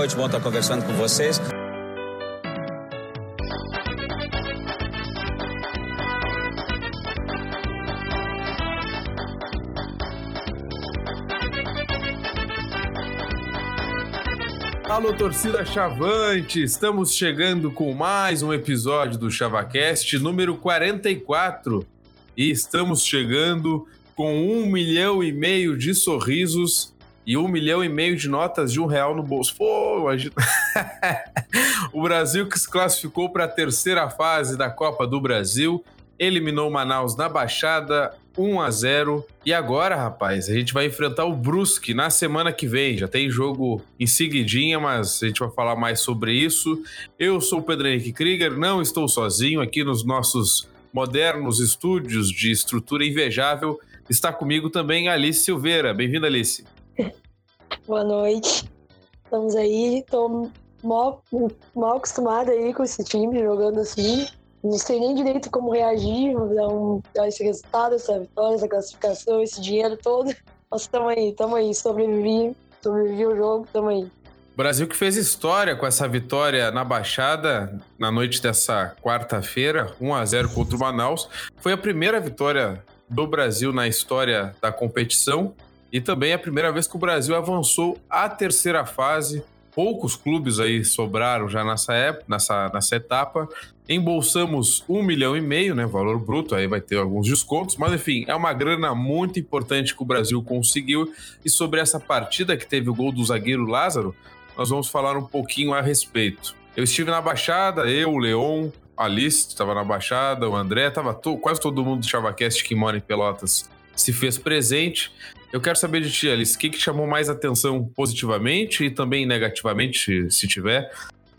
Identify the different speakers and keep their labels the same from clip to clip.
Speaker 1: noite, bom estar conversando com vocês.
Speaker 2: Alô, torcida Chavante! Estamos chegando com mais um episódio do ChavaCast, número 44. E estamos chegando com um milhão e meio de sorrisos e um milhão e meio de notas de um real no bolso. Pô, imagina. o Brasil que se classificou para a terceira fase da Copa do Brasil eliminou Manaus na Baixada 1 a 0 e agora, rapaz, a gente vai enfrentar o Brusque na semana que vem. Já tem jogo em seguidinha, mas a gente vai falar mais sobre isso. Eu sou o Pedro Henrique Krieger, não estou sozinho aqui nos nossos modernos estúdios de estrutura invejável. Está comigo também Alice Silveira. Bem-vinda, Alice.
Speaker 3: Boa noite. Estamos aí, estou mal, mal acostumada aí com esse time jogando assim não sei nem direito como reagir, dar, um, esse resultado, essa vitória, essa classificação, esse dinheiro todo. Mas tamo aí, tamo aí, sobrevivi, sobrevivi o jogo, tamo aí.
Speaker 2: Brasil que fez história com essa vitória na Baixada na noite dessa quarta-feira, 1 a 0 contra o Manaus. Foi a primeira vitória do Brasil na história da competição e também a primeira vez que o Brasil avançou à terceira fase poucos clubes aí sobraram já nessa época, nessa, nessa etapa. Embolsamos um milhão e meio, né? Valor bruto, aí vai ter alguns descontos, mas enfim, é uma grana muito importante que o Brasil conseguiu. E sobre essa partida que teve o gol do zagueiro Lázaro, nós vamos falar um pouquinho a respeito. Eu estive na Baixada, eu, o Leon, a Alice estava na Baixada, o André, estava to quase todo mundo do ChavaCast que mora em Pelotas se fez presente. Eu quero saber de ti, Alice, o que, que chamou mais atenção positivamente e também negativamente, se tiver,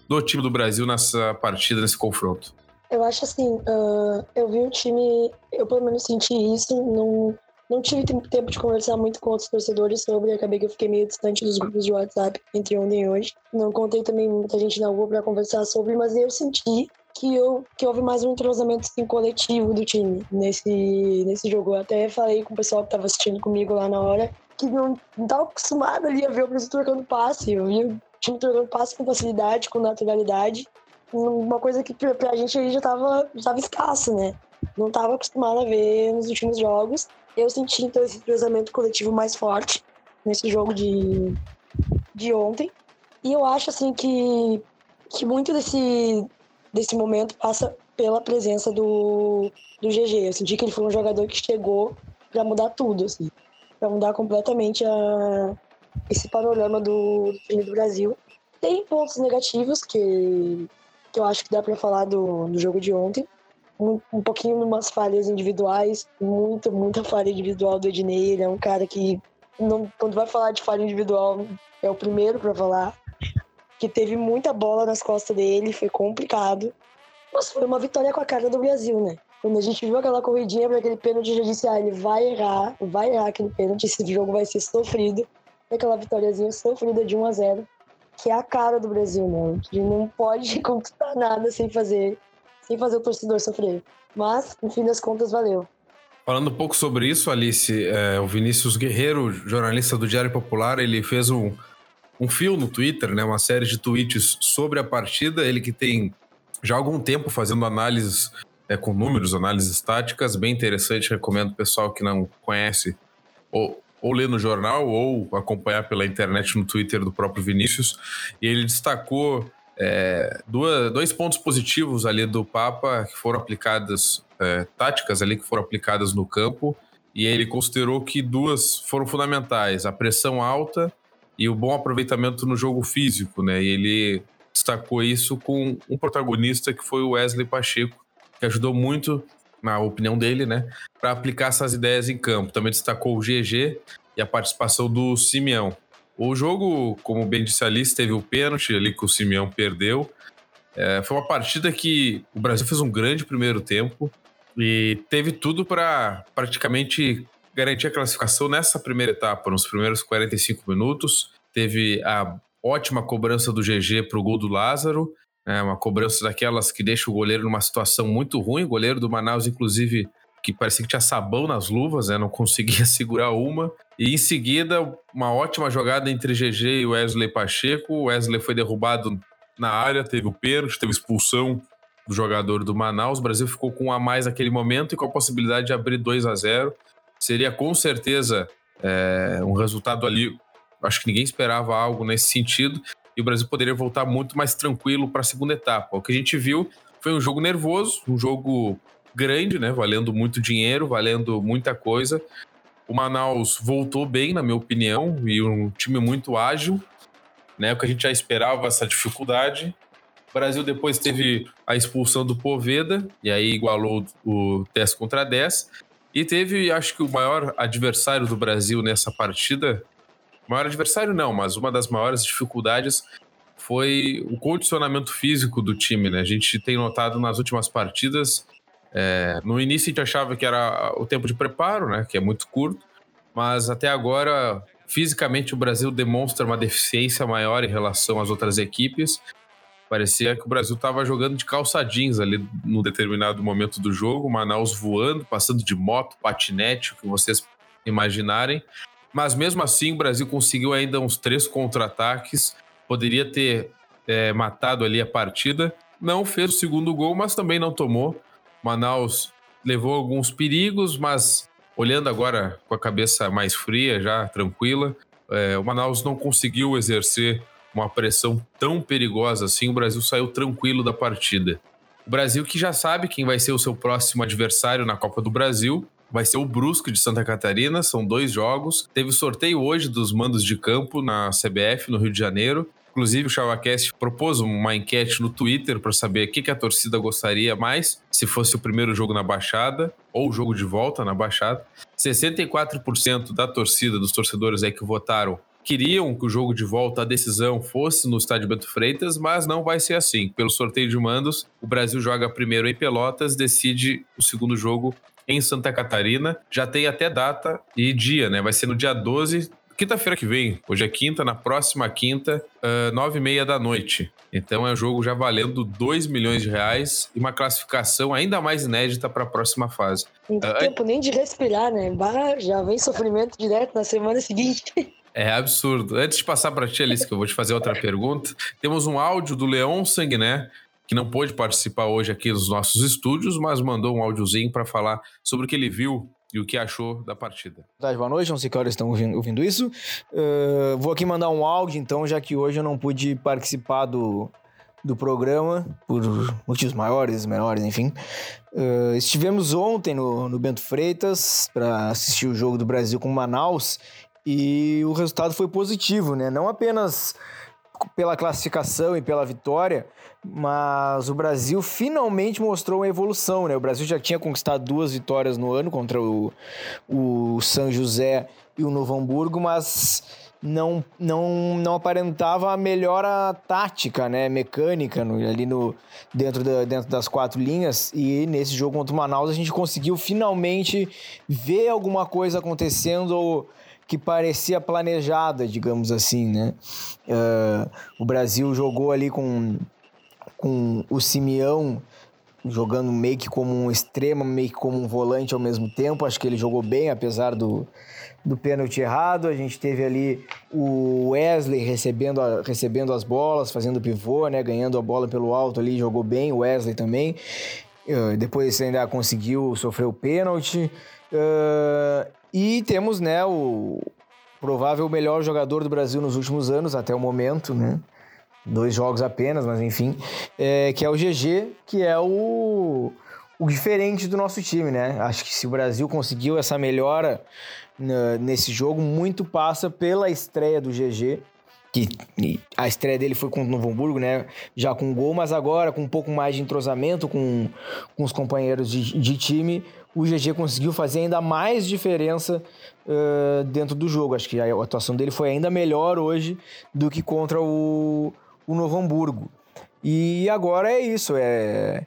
Speaker 2: do time do Brasil nessa partida, nesse confronto?
Speaker 3: Eu acho assim, uh, eu vi o time, eu pelo menos senti isso, não, não tive tempo de conversar muito com outros torcedores sobre, acabei que eu fiquei meio distante dos grupos de WhatsApp entre ontem e hoje. Não contei também muita gente na rua para conversar sobre, mas eu senti que, eu, que houve mais um entrosamento assim, coletivo do time nesse, nesse jogo. Eu até falei com o pessoal que estava assistindo comigo lá na hora que não estava acostumado ali a ver o Brasil trocando passe. Eu via o time trocando passe com facilidade, com naturalidade. Uma coisa que pra, pra gente aí já estava tava escasso, né? Não estava acostumado a ver nos últimos jogos. Eu senti então esse entrosamento coletivo mais forte nesse jogo de, de ontem. E eu acho assim que, que muito desse, desse momento passa pela presença do, do GG. Eu senti que ele foi um jogador que chegou para mudar tudo, assim, para mudar completamente a, esse panorama do, do time do Brasil. Tem pontos negativos que, que eu acho que dá para falar do, do jogo de ontem. Um, um pouquinho umas falhas individuais, muito, muita falha individual do Ednei. Ele é um cara que, não, quando vai falar de falha individual, é o primeiro para falar que teve muita bola nas costas dele, foi complicado. Mas foi uma vitória com a cara do Brasil, né? Quando a gente viu aquela corridinha para aquele pênalti, já disse, ah, ele vai errar, vai errar aquele pênalti, esse jogo vai ser sofrido. E aquela vitóriazinha sofrida de 1 a 0 que é a cara do Brasil, né? Que não pode conquistar nada sem fazer, sem fazer o torcedor sofrer. Mas, no fim das contas, valeu.
Speaker 2: Falando um pouco sobre isso, Alice, é, o Vinícius Guerreiro, jornalista do Diário Popular, ele fez um, um fio no Twitter, né, uma série de tweets sobre a partida. Ele que tem já algum tempo fazendo análises é, com números, análises estáticas, bem interessante. Recomendo o pessoal que não conhece ou, ou ler no jornal ou acompanhar pela internet no Twitter do próprio Vinícius. E ele destacou é, duas, dois pontos positivos ali do Papa que foram aplicadas, é, táticas ali que foram aplicadas no campo. E ele considerou que duas foram fundamentais: a pressão alta e o bom aproveitamento no jogo físico, né? E ele destacou isso com um protagonista que foi o Wesley Pacheco, que ajudou muito, na opinião dele, né, para aplicar essas ideias em campo. Também destacou o GG e a participação do Simeão. O jogo, como bem disse Alice, teve o pênalti ali que o Simeão perdeu. É, foi uma partida que o Brasil fez um grande primeiro tempo e teve tudo para praticamente garantir a classificação nessa primeira etapa, nos primeiros 45 minutos. Teve a ótima cobrança do GG para o gol do Lázaro, né, uma cobrança daquelas que deixa o goleiro numa situação muito ruim. O goleiro do Manaus, inclusive, que parecia que tinha sabão nas luvas, né? Não conseguia segurar uma. E em seguida, uma ótima jogada entre GG e Wesley Pacheco. O Wesley foi derrubado na área, teve o pênalti, teve expulsão do jogador do Manaus. O Brasil ficou com um a mais naquele momento e com a possibilidade de abrir 2 a 0 Seria com certeza é, um resultado ali. Acho que ninguém esperava algo nesse sentido. E o Brasil poderia voltar muito mais tranquilo para a segunda etapa. O que a gente viu foi um jogo nervoso, um jogo grande, né? Valendo muito dinheiro, valendo muita coisa. O Manaus voltou bem, na minha opinião, e um time muito ágil, né? O que a gente já esperava, essa dificuldade. O Brasil depois teve a expulsão do Poveda, e aí igualou o 10 contra 10. E teve, acho que o maior adversário do Brasil nessa partida. Maior adversário não, mas uma das maiores dificuldades foi o condicionamento físico do time, né? A gente tem notado nas últimas partidas. É, no início a gente achava que era o tempo de preparo, né? Que é muito curto, mas até agora fisicamente o Brasil demonstra uma deficiência maior em relação às outras equipes. Parecia que o Brasil estava jogando de calça jeans ali no determinado momento do jogo, Manaus voando, passando de moto, patinete, o que vocês imaginarem. Mas mesmo assim, o Brasil conseguiu ainda uns três contra-ataques, poderia ter é, matado ali a partida. Não fez o segundo gol, mas também não tomou. Manaus levou alguns perigos, mas olhando agora com a cabeça mais fria, já tranquila, é, o Manaus não conseguiu exercer uma pressão tão perigosa assim, o Brasil saiu tranquilo da partida. O Brasil que já sabe quem vai ser o seu próximo adversário na Copa do Brasil, vai ser o Brusque de Santa Catarina, são dois jogos. Teve sorteio hoje dos mandos de campo na CBF, no Rio de Janeiro. Inclusive, o ChavaCast propôs uma enquete no Twitter para saber o que, a torcida gostaria mais, se fosse o primeiro jogo na Baixada ou o jogo de volta na Baixada. 64% da torcida, dos torcedores aí que votaram, queriam que o jogo de volta, a decisão, fosse no estádio Bento Freitas, mas não vai ser assim. Pelo sorteio de mandos, o Brasil joga primeiro em Pelotas, decide o segundo jogo em Santa Catarina. Já tem até data e dia, né? Vai ser no dia 12 quinta-feira que vem, hoje é quinta, na próxima quinta, uh, nove e meia da noite. Então é um jogo já valendo 2 milhões de reais e uma classificação ainda mais inédita para a próxima fase.
Speaker 3: Não tem uh, tempo nem de respirar, né? Bah, já vem sofrimento direto na semana seguinte.
Speaker 2: É absurdo. Antes de passar para ti, Alice, que eu vou te fazer outra pergunta, temos um áudio do Leon Sanguiné, que não pôde participar hoje aqui nos nossos estúdios, mas mandou um áudiozinho para falar sobre o que ele viu e o que achou da partida.
Speaker 4: Boa noite, não sei que horas estão ouvindo, ouvindo isso. Uh, vou aqui mandar um áudio, então, já que hoje eu não pude participar do, do programa, por motivos maiores, menores, enfim. Uh, estivemos ontem no, no Bento Freitas para assistir o jogo do Brasil com Manaus e o resultado foi positivo, né? Não apenas pela classificação e pela vitória, mas o Brasil finalmente mostrou uma evolução, né? O Brasil já tinha conquistado duas vitórias no ano contra o, o São José e o Novo Hamburgo, mas não, não, não aparentava a melhora tática, né, mecânica no, ali no, dentro, da, dentro das quatro linhas. E nesse jogo contra o Manaus a gente conseguiu finalmente ver alguma coisa acontecendo que parecia planejada, digamos assim, né? Uh, o Brasil jogou ali com, com o Simeão jogando meio que como um extremo, meio que como um volante ao mesmo tempo. Acho que ele jogou bem, apesar do, do pênalti errado. A gente teve ali o Wesley recebendo, a, recebendo as bolas, fazendo pivô, né? Ganhando a bola pelo alto ali, jogou bem. O Wesley também. Uh, depois ainda conseguiu sofrer o pênalti. Uh, e temos, né, o provável melhor jogador do Brasil nos últimos anos, até o momento, né? Dois jogos apenas, mas enfim. É, que é o GG, que é o, o diferente do nosso time, né? Acho que se o Brasil conseguiu essa melhora nesse jogo, muito passa pela estreia do GG que a estreia dele foi com o Novo Hamburgo, né? Já com gol, mas agora com um pouco mais de entrosamento com, com os companheiros de, de time, o GG conseguiu fazer ainda mais diferença uh, dentro do jogo. Acho que a atuação dele foi ainda melhor hoje do que contra o, o Novo Hamburgo. E agora é isso, é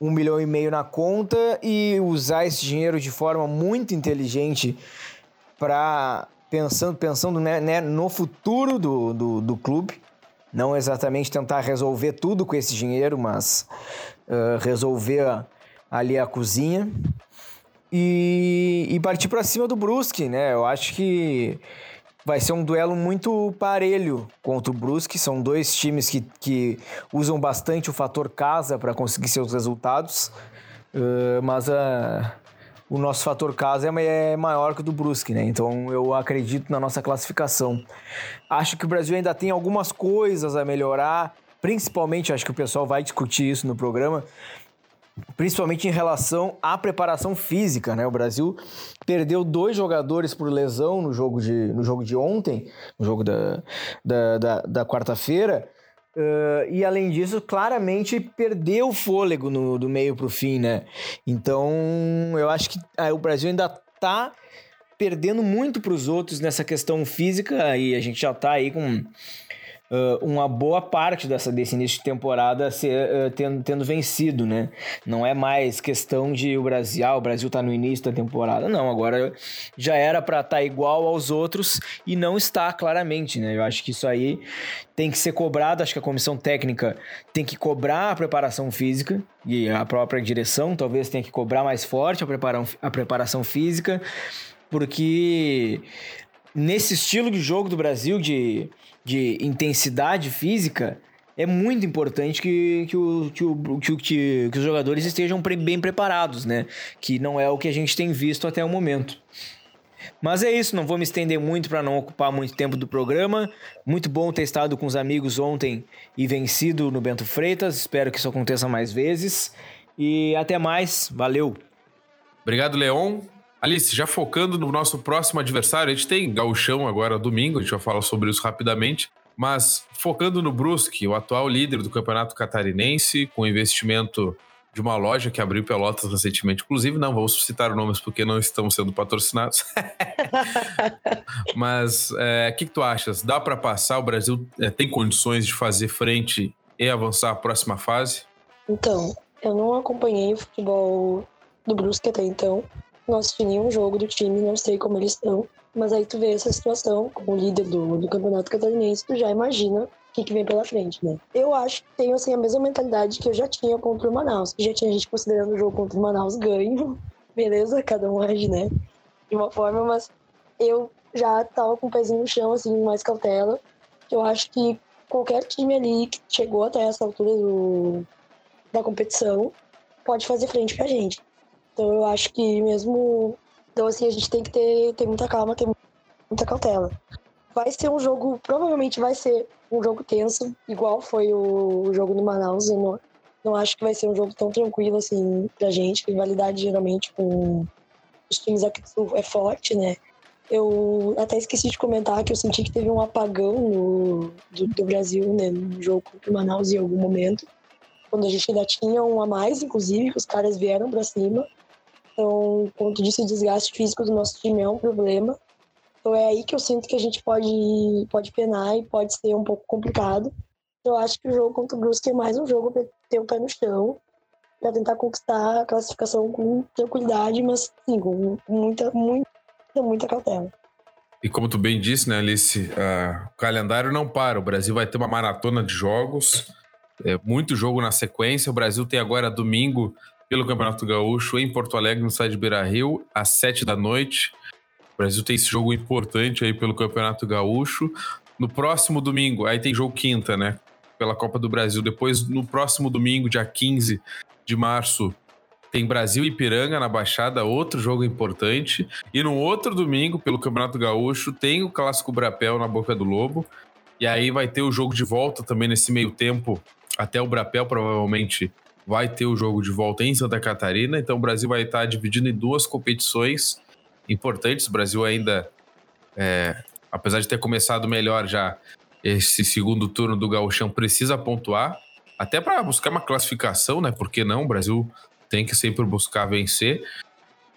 Speaker 4: um milhão e meio na conta e usar esse dinheiro de forma muito inteligente para pensando, pensando né, né, no futuro do, do, do, clube. Não exatamente tentar resolver tudo com esse dinheiro, mas uh, resolver ali a cozinha. E, e partir para cima do Brusque, né? Eu acho que vai ser um duelo muito parelho contra o Brusque. São dois times que, que usam bastante o fator casa para conseguir seus resultados. Uh, mas a, o nosso fator casa é, é maior que o do Brusque, né? Então eu acredito na nossa classificação. Acho que o Brasil ainda tem algumas coisas a melhorar. Principalmente, acho que o pessoal vai discutir isso no programa principalmente em relação à preparação física, né? O Brasil perdeu dois jogadores por lesão no jogo de, no jogo de ontem, no jogo da, da, da, da quarta-feira. Uh, e além disso, claramente perdeu o fôlego no, do meio para o fim, né? Então, eu acho que ah, o Brasil ainda está perdendo muito para os outros nessa questão física e a gente já está aí com uh, uma boa parte dessa, desse início de temporada ser, uh, tendo, tendo vencido, né? Não é mais questão de o Brasil, ah, o Brasil tá no início da temporada. Não, agora já era para estar tá igual aos outros e não está claramente, né? Eu acho que isso aí tem que ser cobrado, acho que a comissão técnica tem que cobrar a preparação física e a própria direção talvez tenha que cobrar mais forte a, prepara a preparação física, porque nesse estilo de jogo do Brasil, de de intensidade física, é muito importante que, que, o, que, o, que, que, que os jogadores estejam bem preparados, né? Que não é o que a gente tem visto até o momento. Mas é isso, não vou me estender muito para não ocupar muito tempo do programa. Muito bom ter estado com os amigos ontem e vencido no Bento Freitas. Espero que isso aconteça mais vezes. E até mais, valeu.
Speaker 2: Obrigado, Leon. Alice, já focando no nosso próximo adversário, a gente tem Gauchão agora domingo, a gente vai falar sobre isso rapidamente. Mas focando no Brusque, o atual líder do campeonato catarinense, com investimento de uma loja que abriu Pelotas recentemente. Inclusive, não vamos citar nomes porque não estamos sendo patrocinados. Mas o é, que, que tu achas? Dá para passar? O Brasil é, tem condições de fazer frente e avançar a próxima fase?
Speaker 3: Então, eu não acompanhei o futebol do Brusque até então não assisti nenhum jogo do time, não sei como eles estão. Mas aí tu vê essa situação, como líder do, do campeonato catarinense, tu já imagina o que, que vem pela frente, né? Eu acho que tenho assim, a mesma mentalidade que eu já tinha contra o Manaus. Já tinha gente considerando o jogo contra o Manaus ganho. Beleza, cada um age, né? De uma forma, mas eu já tava com o pezinho no chão, assim, mais cautela. Eu acho que qualquer time ali que chegou até essa altura do, da competição pode fazer frente pra gente. Então eu acho que mesmo. Então, assim, a gente tem que ter, ter muita calma, ter muita cautela. Vai ser um jogo, provavelmente vai ser um jogo tenso, igual foi o, jogo no Manaus. Eu não, não acho que vai ser um jogo tão tranquilo assim pra gente. Rivalidade geralmente com os times aqui do Sul é forte, né? Eu até esqueci de comentar que eu senti que teve um apagão no, do, do Brasil, né, no jogo contra o Manaus em algum momento. Quando a gente ainda tinha um a mais, inclusive, que os caras vieram pra cima. Então, quanto disso, o desgaste físico do nosso time é um problema. Então, é aí que eu sinto que a gente pode, pode penar e pode ser um pouco complicado. Eu acho que o jogo contra o Brusque é mais um jogo para ter o pé no chão, para tentar conquistar a classificação com tranquilidade, mas sim, com muita, muita, muita cautela.
Speaker 2: E como tu bem disse, né, Alice, uh, o calendário não para. O Brasil vai ter uma maratona de jogos, é, muito jogo na sequência. O Brasil tem agora domingo pelo Campeonato Gaúcho em Porto Alegre, no estádio Beira Rio, às sete da noite. O Brasil tem esse jogo importante aí pelo Campeonato Gaúcho. No próximo domingo, aí tem jogo quinta, né? Pela Copa do Brasil. Depois, no próximo domingo, dia 15 de março, tem Brasil e Ipiranga na Baixada, outro jogo importante. E no outro domingo, pelo Campeonato Gaúcho, tem o Clássico Brapel na Boca do Lobo. E aí vai ter o jogo de volta também nesse meio tempo, até o Brapel provavelmente vai ter o jogo de volta em Santa Catarina, então o Brasil vai estar dividido em duas competições importantes. O Brasil ainda, é, apesar de ter começado melhor já esse segundo turno do Gauchão, precisa pontuar, até para buscar uma classificação, né? Porque não? O Brasil tem que sempre buscar vencer.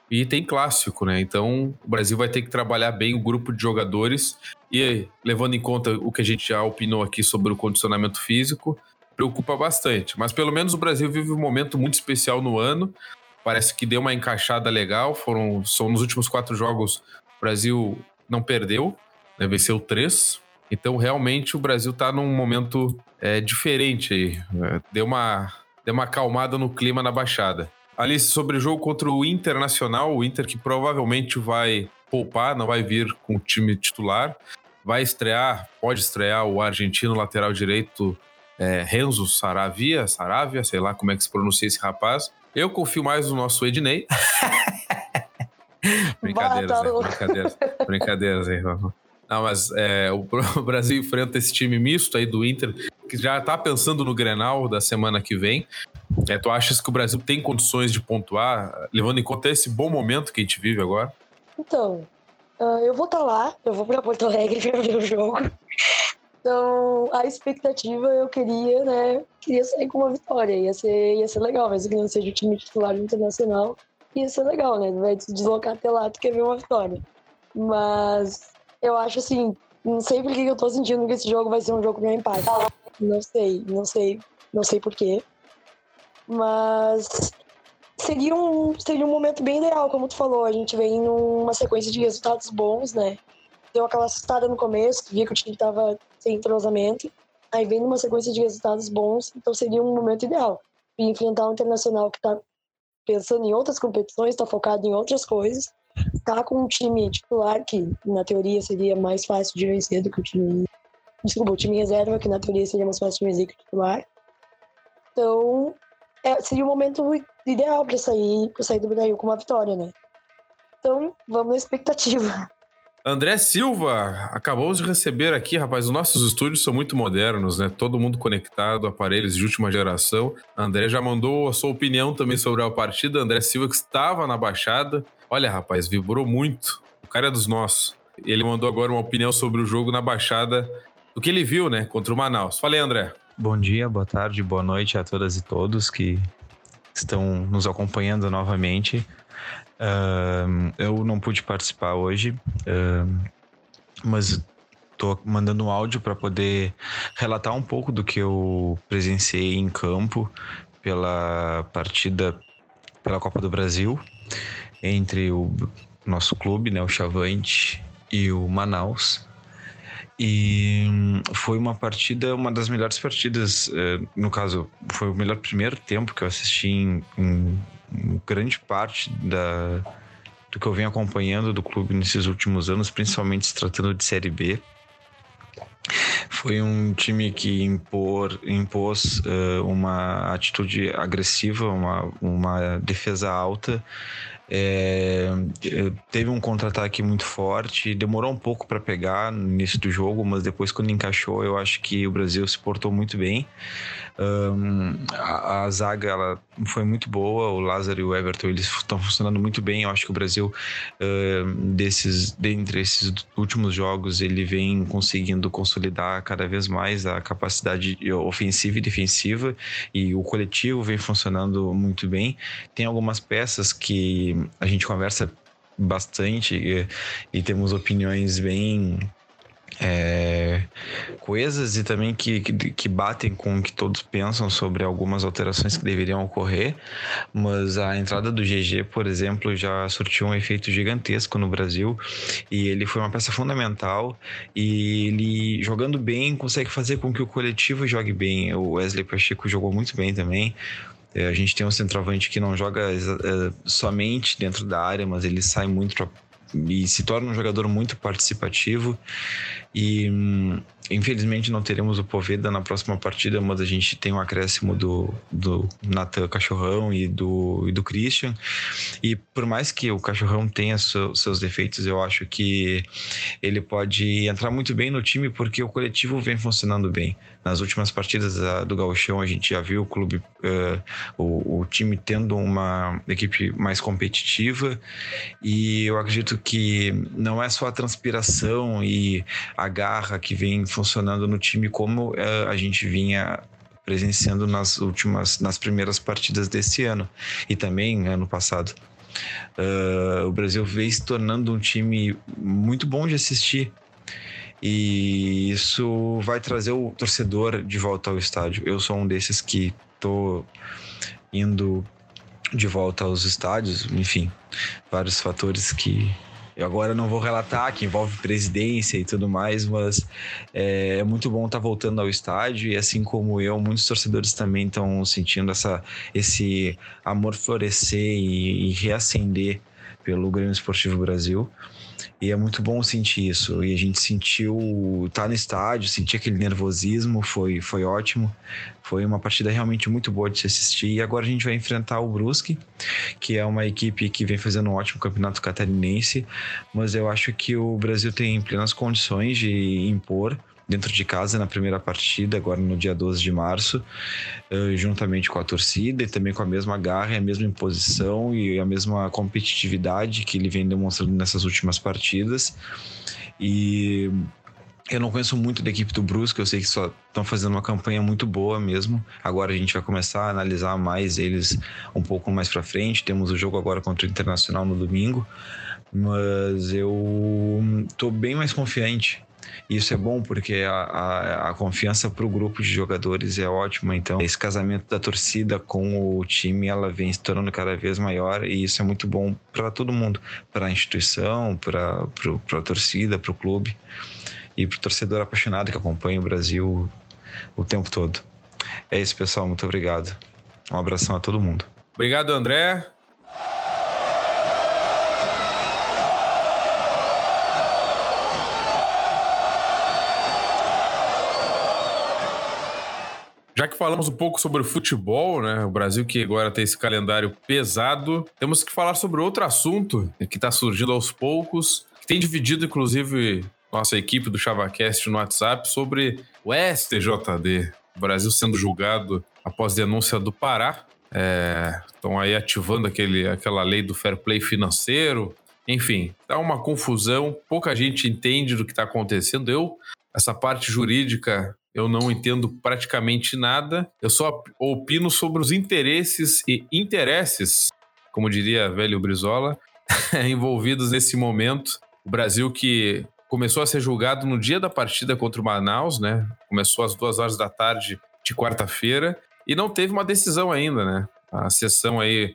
Speaker 2: E tem clássico, né? Então o Brasil vai ter que trabalhar bem o grupo de jogadores e levando em conta o que a gente já opinou aqui sobre o condicionamento físico, preocupa bastante. Mas pelo menos o Brasil vive um momento muito especial no ano. Parece que deu uma encaixada legal. Foram são nos últimos quatro jogos o Brasil não perdeu, né, venceu três. Então realmente o Brasil está num momento é, diferente aí. É, deu uma deu uma acalmada no clima na Baixada. Alice, sobre o jogo contra o Internacional, o Inter que provavelmente vai poupar, não vai vir com o time titular, vai estrear, pode estrear o argentino lateral direito é, Renzo Saravia, Saravia, sei lá como é que se pronuncia esse rapaz. Eu confio mais no nosso Ednei. brincadeiras, né? brincadeiras, brincadeiras. Não, mas é, o, o, Brasil enfrenta esse time misto aí do Inter, que já tá pensando no Grenal da semana que vem. É, tu achas que o Brasil tem condições de pontuar, levando em conta esse bom momento que a gente vive agora?
Speaker 3: Então, uh, eu vou estar tá lá, eu vou para Porto Alegre para ver o jogo. Então, a expectativa eu queria, né? Queria sair com uma vitória. Ia ser, ia ser legal, mesmo que não seja o time titular internacional. Ia ser legal, né? Vai se deslocar até lá, tu quer ver uma vitória. Mas eu acho assim, não sei por que eu tô sentindo que esse jogo vai ser um jogo pra empate. Não sei, não sei, não sei porquê. Mas seria um, seria um momento bem ideal, como tu falou. A gente vem numa sequência de resultados bons, né? Deu aquela assustada no começo, via que o time tava sem entrosamento. Aí vem numa sequência de resultados bons, então seria um momento ideal. E enfrentar um internacional que tá pensando em outras competições, tá focado em outras coisas tá com um time titular, que na teoria seria mais fácil de vencer do que o time. Desculpa, o time reserva, que na teoria seria mais fácil de vencer que o titular. Então, é, seria o momento ideal para sair, sair do Brasil com uma vitória, né? Então, vamos na expectativa.
Speaker 2: André Silva, acabamos de receber aqui, rapaz. Os nossos estúdios são muito modernos, né? Todo mundo conectado, aparelhos de última geração. André já mandou a sua opinião também sobre a partida. André Silva, que estava na Baixada. Olha, rapaz, vibrou muito. O cara é dos nossos. Ele mandou agora uma opinião sobre o jogo na Baixada, do que ele viu, né, contra o Manaus. Falei, André.
Speaker 5: Bom dia, boa tarde, boa noite a todas e todos que estão nos acompanhando novamente. Uh, eu não pude participar hoje, uh, mas estou mandando um áudio para poder relatar um pouco do que eu presenciei em campo pela partida pela Copa do Brasil entre o nosso clube, né, o Chavante, e o Manaus. E hum, foi uma partida, uma das melhores partidas, eh, no caso, foi o melhor primeiro tempo que eu assisti em, em, em grande parte da, do que eu venho acompanhando do clube nesses últimos anos, principalmente se tratando de Série B. Foi um time que impor, impôs uh, uma atitude agressiva, uma, uma defesa alta, é, teve um contra-ataque muito forte, demorou um pouco para pegar no início do jogo, mas depois quando encaixou, eu acho que o Brasil se portou muito bem. Um, a, a, zaga ela foi muito boa, o Lázaro e o Everton eles estão funcionando muito bem. Eu acho que o Brasil, desses, dentre esses últimos jogos, ele vem conseguindo consolidar cada vez mais a capacidade ofensiva e defensiva, e o coletivo vem funcionando muito bem. Tem algumas peças que a gente conversa bastante e, e temos opiniões bem é, coisas e também que, que, que, batem com o que todos pensam sobre algumas alterações que deveriam ocorrer, mas a entrada do GG, por exemplo, já surtiu um efeito gigantesco no Brasil e ele foi uma peça fundamental e ele jogando bem consegue fazer com que o coletivo jogue bem. O Wesley Pacheco jogou muito bem também. É, a gente tem um centroavante que não joga é, somente dentro da área, mas ele sai muito e se torna um jogador muito participativo. E hum, infelizmente não teremos o Poveda na próxima partida, mas a gente tem um acréscimo do, do Natan Cachorrão e do, e do Christian. E por mais que o Cachorrão tenha seus defeitos, eu acho que ele pode entrar muito bem no time porque o coletivo vem funcionando bem. Nas últimas partidas do Gauchão, a gente já viu o clube, uh, o, o time tendo uma equipe mais competitiva. E eu acredito que não é só a transpiração e a garra que vem funcionando no time como uh, a gente vinha presenciando nas últimas, nas primeiras partidas desse ano e também ano passado. Uh, o Brasil vem se tornando um time muito bom de assistir e isso vai trazer o torcedor de volta ao estádio. Eu sou um desses que tô indo de volta aos estádios, enfim, vários fatores que Eu agora não vou relatar que envolve presidência e tudo mais, mas é, é muito bom estar tá voltando ao estádio e assim como eu, muitos torcedores também estão sentindo essa, esse amor florescer e, e reacender pelo Grêmio Esportivo Brasil. E é muito bom sentir isso. E a gente sentiu tá no estádio, sentir aquele nervosismo, foi, foi ótimo. Foi uma partida realmente muito boa de se assistir. E agora a gente vai enfrentar o Brusque, que é uma equipe que vem fazendo um ótimo campeonato catarinense. Mas eu acho que o Brasil tem plenas condições de impor dentro de casa na primeira partida, agora no dia 12 de março, uh, juntamente com a torcida e também com a mesma garra, a mesma imposição e a mesma competitividade que ele vem demonstrando nessas últimas partidas. E eu não conheço muito da equipe do Brusque, eu sei que só estão fazendo uma campanha muito boa mesmo. Agora a gente vai começar a analisar mais eles um pouco mais para frente. Temos o jogo agora contra o Internacional no domingo, mas eu estou bem mais confiante isso é bom porque a, a, a confiança para o grupo de jogadores é ótima. Então, esse casamento da torcida com o time, ela vem se tornando cada vez maior e isso é muito bom para todo mundo, para a instituição, para a torcida, para o clube e para o torcedor apaixonado que acompanha o Brasil o tempo todo. É isso, pessoal. Muito obrigado. Um abração a todo mundo.
Speaker 2: Obrigado, André. Já que falamos um pouco sobre o futebol, né? O Brasil que agora tem esse calendário pesado, temos que falar sobre outro assunto que está surgindo aos poucos, que tem dividido, inclusive, nossa equipe do ChavaCast no WhatsApp sobre o STJD. O Brasil sendo julgado após denúncia do Pará. Estão é, aí ativando aquele, aquela lei do fair play financeiro. Enfim, dá uma confusão, pouca gente entende do que está acontecendo. Eu, essa parte jurídica, eu não entendo praticamente nada, eu só opino sobre os interesses e interesses, como diria velho Brizola, envolvidos nesse momento. O Brasil que começou a ser julgado no dia da partida contra o Manaus, né? Começou às duas horas da tarde de quarta-feira e não teve uma decisão ainda, né? A sessão aí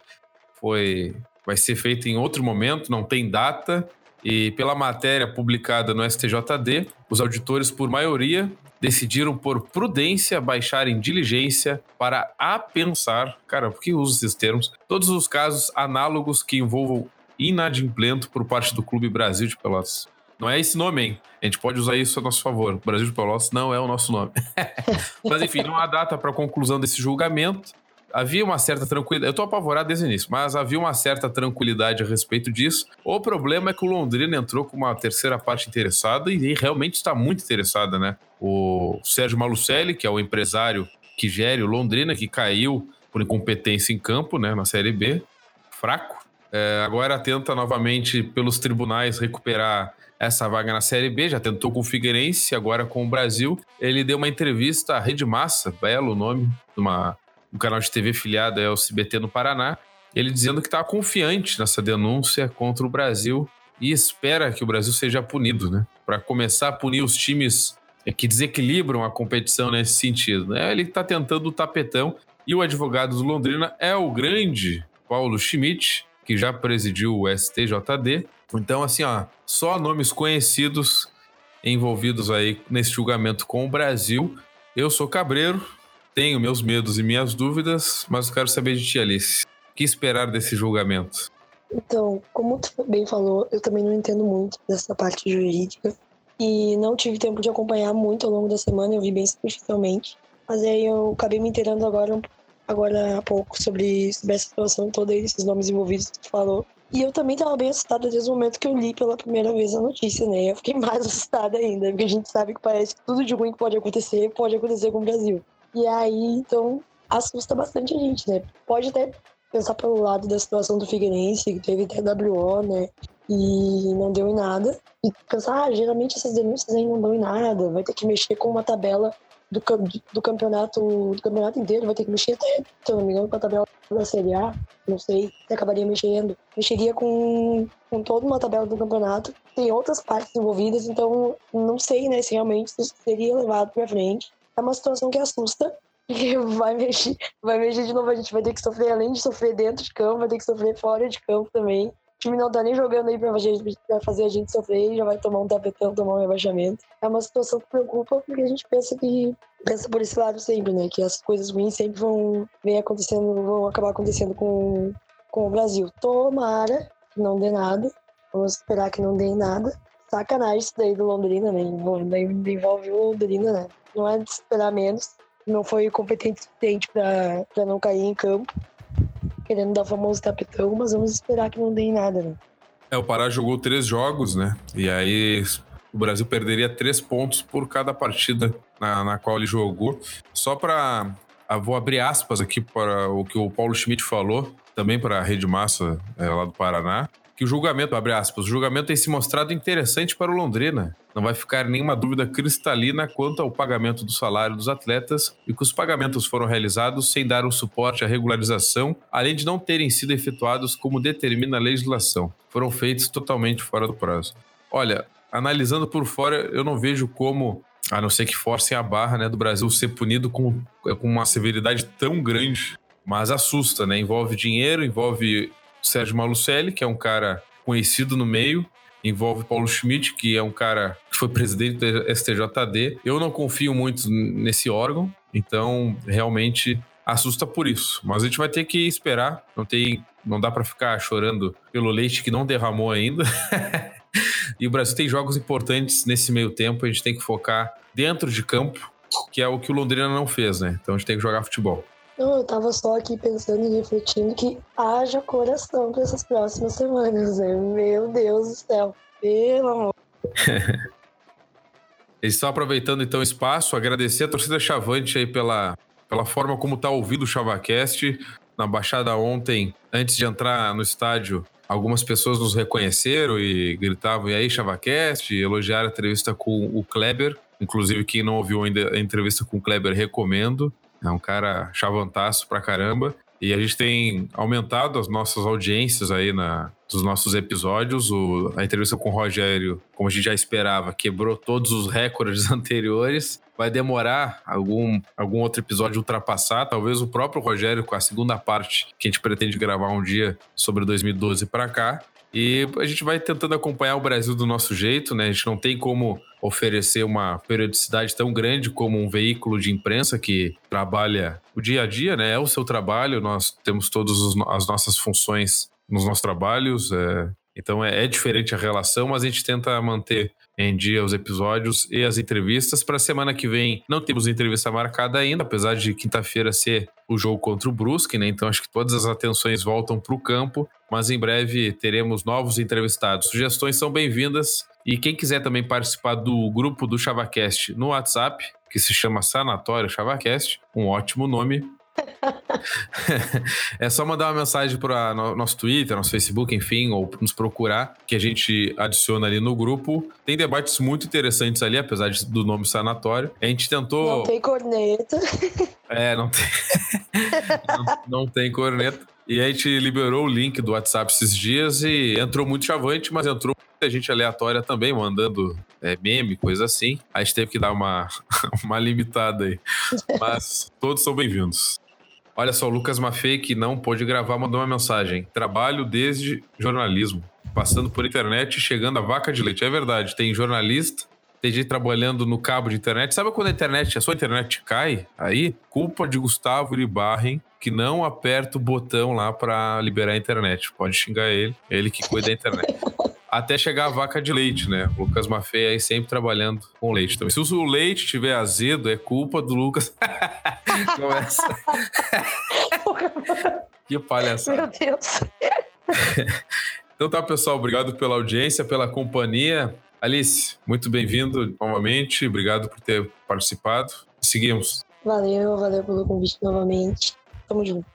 Speaker 2: foi vai ser feita em outro momento, não tem data. E pela matéria publicada no STJD, os auditores, por maioria, decidiram por prudência baixarem diligência para apensar, cara, por que uso esses termos? Todos os casos análogos que envolvam inadimplento por parte do Clube Brasil de Pelotas. Não é esse nome, hein? A gente pode usar isso a nosso favor. Brasil de Pelotas não é o nosso nome. Mas enfim, não há data para conclusão desse julgamento havia uma certa tranquilidade. Eu tô apavorado desde o início, mas havia uma certa tranquilidade a respeito disso. O problema é que o Londrina entrou com uma terceira parte interessada e realmente está muito interessada, né? O Sérgio Malucelli, que é o empresário que gere o Londrina, que caiu por incompetência em campo, né, na Série B, fraco. É, agora tenta novamente pelos tribunais recuperar essa vaga na Série B, já tentou com o Figueirense, agora com o Brasil. Ele deu uma entrevista à Rede Massa, belo nome, uma um canal de TV filiado ao CBT no Paraná, ele dizendo que está confiante nessa denúncia contra o Brasil e espera que o Brasil seja punido, né? Para começar a punir os times que desequilibram a competição nesse sentido. Né? Ele está tentando o tapetão e o advogado do Londrina é o grande Paulo Schmidt, que já presidiu o STJD. Então, assim, ó, só nomes conhecidos envolvidos aí nesse julgamento com o Brasil. Eu sou Cabreiro, tenho meus medos e minhas dúvidas, mas eu quero saber de ti, Alice. O que esperar desse julgamento?
Speaker 3: Então, como tu bem falou, eu também não entendo muito dessa parte jurídica e não tive tempo de acompanhar muito ao longo da semana, eu vi bem superficialmente. Mas aí eu acabei me inteirando agora, agora há pouco sobre, sobre essa situação toda, esses nomes envolvidos que tu falou. E eu também estava bem assustada desde o momento que eu li pela primeira vez a notícia, né? Eu fiquei mais assustada ainda, porque a gente sabe que parece que tudo de ruim que pode acontecer, pode acontecer com o Brasil. E aí, então, assusta bastante a gente, né? Pode até pensar pelo lado da situação do Figueirense, que teve TWO, né? E não deu em nada. E pensar, ah, geralmente essas denúncias aí não dão em nada, vai ter que mexer com uma tabela do, do campeonato do campeonato inteiro, vai ter que mexer até, se eu não me engano, com a tabela da Série A, não sei, se acabaria mexendo. Mexeria com, com toda uma tabela do campeonato. Tem outras partes envolvidas, então não sei, né, se realmente isso seria levado para frente é uma situação que assusta. E vai mexer, vai mexer de novo. A gente vai ter que sofrer, além de sofrer dentro de campo, vai ter que sofrer fora de campo também. time não tá nem jogando aí pra fazer, fazer a gente sofrer, já vai tomar um tapetão, tomar um rebaixamento. É uma situação que preocupa porque a gente pensa que pensa por esse lado sempre, né? Que as coisas ruins sempre vão vem acontecendo, vão acabar acontecendo com, com o Brasil. Tomara que não dê nada. Vamos esperar que não dê nada. Sacanagem isso daí do Londrina, né? Envolve o Londrina, né? Não é de esperar menos. Não foi competente para não cair em campo. Querendo dar o famoso tapetão, mas vamos esperar que não dê nada, né?
Speaker 2: É, o Pará jogou três jogos, né? E aí o Brasil perderia três pontos por cada partida na, na qual ele jogou. Só para. Ah, vou abrir aspas aqui para o que o Paulo Schmidt falou, também para a Rede Massa é, lá do Paraná que o julgamento, abre aspas, o julgamento tem se mostrado interessante para o Londrina. Não vai ficar nenhuma dúvida cristalina quanto ao pagamento do salário dos atletas e que os pagamentos foram realizados sem dar o suporte à regularização, além de não terem sido efetuados como determina a legislação. Foram feitos totalmente fora do prazo. Olha, analisando por fora, eu não vejo como, a não ser que forcem a barra né, do Brasil ser punido com, com uma severidade tão grande. Mas assusta, né? Envolve dinheiro, envolve Sérgio Malucelli, que é um cara conhecido no meio, envolve Paulo Schmidt, que é um cara que foi presidente do STJD. Eu não confio muito nesse órgão, então realmente assusta por isso. Mas a gente vai ter que esperar, não tem, não dá para ficar chorando pelo leite que não derramou ainda. e o Brasil tem jogos importantes nesse meio tempo, a gente tem que focar dentro de campo, que é o que o Londrina não fez, né? Então a gente tem que jogar futebol.
Speaker 3: Não, eu tava só aqui pensando e refletindo que haja coração para essas próximas semanas, né? Meu Deus do céu. Pelo amor.
Speaker 2: E só aproveitando então o espaço, agradecer a torcida Chavante aí pela, pela forma como tá ouvindo o Chavacast. Na Baixada ontem, antes de entrar no estádio, algumas pessoas nos reconheceram e gritavam, e aí, Chavacast, elogiaram a entrevista com o Kleber. Inclusive, quem não ouviu ainda a entrevista com o Kleber, recomendo. É um cara chavantaço pra caramba. E a gente tem aumentado as nossas audiências aí na, dos nossos episódios. O, a entrevista com o Rogério, como a gente já esperava, quebrou todos os recordes anteriores. Vai demorar algum, algum outro episódio ultrapassar. Talvez o próprio Rogério, com a segunda parte, que a gente pretende gravar um dia sobre 2012 para cá. E a gente vai tentando acompanhar o Brasil do nosso jeito, né? A gente não tem como oferecer uma periodicidade tão grande como um veículo de imprensa que trabalha o dia a dia, né? É o seu trabalho, nós temos todas as nossas funções nos nossos trabalhos, é, então é, é, diferente a relação, mas a gente tenta manter em dia os episódios e as entrevistas. Para semana que vem não temos entrevista marcada ainda, apesar de quinta-feira ser o jogo contra o Brusque, né? Então acho que todas as atenções voltam para o campo, mas em breve teremos novos entrevistados. Sugestões são bem-vindas. E quem quiser também participar do grupo do ChavaCast no WhatsApp, que se chama Sanatório ChavaCast, um ótimo nome, é só mandar uma mensagem para nosso Twitter, nosso Facebook, enfim, ou nos procurar, que a gente adiciona ali no grupo. Tem debates muito interessantes ali, apesar do nome sanatório. A gente tentou.
Speaker 3: Não tem corneta.
Speaker 2: É, não tem. não, não tem corneta. E a gente liberou o link do WhatsApp esses dias e entrou muito chavante, mas entrou muita gente aleatória também, mandando é, meme, coisa assim. A gente teve que dar uma, uma limitada aí. Mas todos são bem-vindos. Olha só, o Lucas Maffei, que não pôde gravar, mandou uma mensagem. Trabalho desde jornalismo, passando por internet e chegando a vaca de leite. É verdade, tem jornalista, tem gente trabalhando no cabo de internet. Sabe quando a internet, a sua internet cai? Aí, culpa de Gustavo Iribarren, que não aperta o botão lá para liberar a internet. Pode xingar ele, ele que cuida da internet. Até chegar a vaca de leite, né? O Lucas Maffei aí sempre trabalhando com leite também. Se o leite tiver azedo, é culpa do Lucas. Começa. que palhaçada.
Speaker 3: Meu Deus.
Speaker 2: então tá, pessoal. Obrigado pela audiência, pela companhia. Alice, muito bem-vindo novamente. Obrigado por ter participado. Seguimos.
Speaker 3: Valeu, valeu pelo convite novamente. Tamo junto.